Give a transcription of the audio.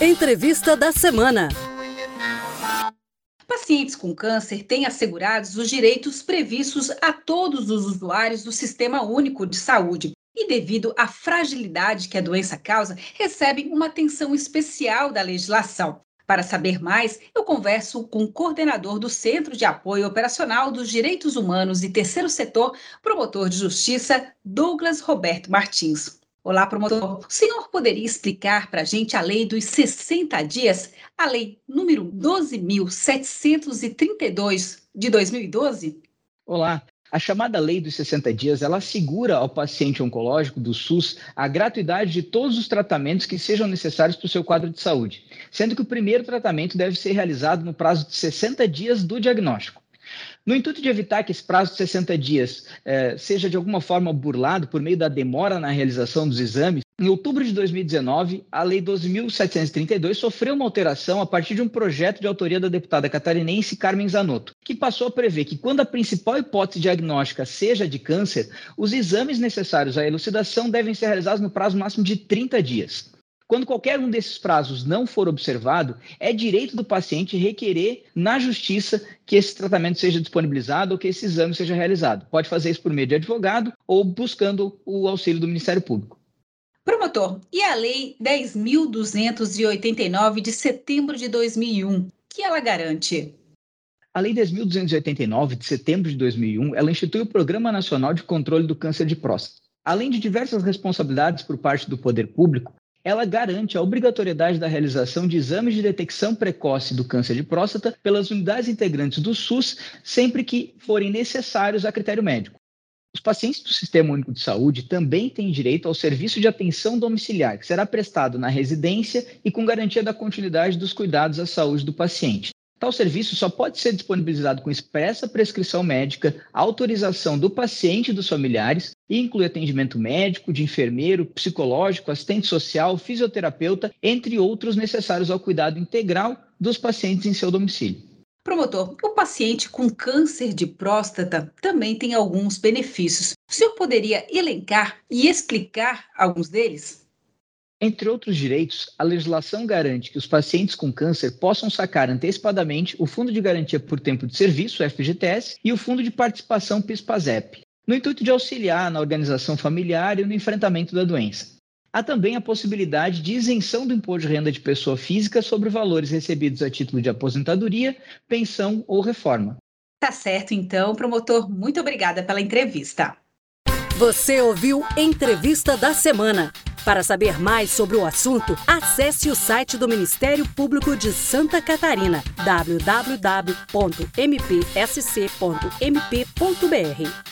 Entrevista da semana. Pacientes com câncer têm assegurados os direitos previstos a todos os usuários do Sistema Único de Saúde e, devido à fragilidade que a doença causa, recebem uma atenção especial da legislação. Para saber mais, eu converso com o coordenador do Centro de Apoio Operacional dos Direitos Humanos e Terceiro Setor, promotor de justiça, Douglas Roberto Martins. Olá, promotor. O senhor poderia explicar para a gente a lei dos 60 dias, a lei número 12.732 de 2012? Olá. A chamada Lei dos 60 dias, ela assegura ao paciente oncológico do SUS a gratuidade de todos os tratamentos que sejam necessários para o seu quadro de saúde, sendo que o primeiro tratamento deve ser realizado no prazo de 60 dias do diagnóstico. No intuito de evitar que esse prazo de 60 dias eh, seja de alguma forma burlado por meio da demora na realização dos exames, em outubro de 2019, a Lei 12.732 sofreu uma alteração a partir de um projeto de autoria da deputada catarinense Carmen Zanotto, que passou a prever que, quando a principal hipótese diagnóstica seja de câncer, os exames necessários à elucidação devem ser realizados no prazo máximo de 30 dias. Quando qualquer um desses prazos não for observado, é direito do paciente requerer na justiça que esse tratamento seja disponibilizado ou que esse exame seja realizado. Pode fazer isso por meio de advogado ou buscando o auxílio do Ministério Público. Promotor, e a Lei 10.289 de setembro de 2001, que ela garante? A Lei 10.289 de setembro de 2001, ela institui o Programa Nacional de Controle do Câncer de Próstata. Além de diversas responsabilidades por parte do poder público, ela garante a obrigatoriedade da realização de exames de detecção precoce do câncer de próstata pelas unidades integrantes do SUS, sempre que forem necessários a critério médico. Os pacientes do Sistema Único de Saúde também têm direito ao serviço de atenção domiciliar, que será prestado na residência e com garantia da continuidade dos cuidados à saúde do paciente. Tal serviço só pode ser disponibilizado com expressa prescrição médica, autorização do paciente e dos familiares e inclui atendimento médico, de enfermeiro, psicológico, assistente social, fisioterapeuta, entre outros necessários ao cuidado integral dos pacientes em seu domicílio. Promotor, o paciente com câncer de próstata também tem alguns benefícios. O senhor poderia elencar e explicar alguns deles? Entre outros direitos, a legislação garante que os pacientes com câncer possam sacar antecipadamente o Fundo de Garantia por Tempo de Serviço, FGTS, e o Fundo de Participação PIS/PASEP, no intuito de auxiliar na organização familiar e no enfrentamento da doença. Há também a possibilidade de isenção do imposto de renda de pessoa física sobre valores recebidos a título de aposentadoria, pensão ou reforma. Tá certo, então, promotor. Muito obrigada pela entrevista. Você ouviu Entrevista da Semana. Para saber mais sobre o assunto, acesse o site do Ministério Público de Santa Catarina, www.mpsc.mp.br.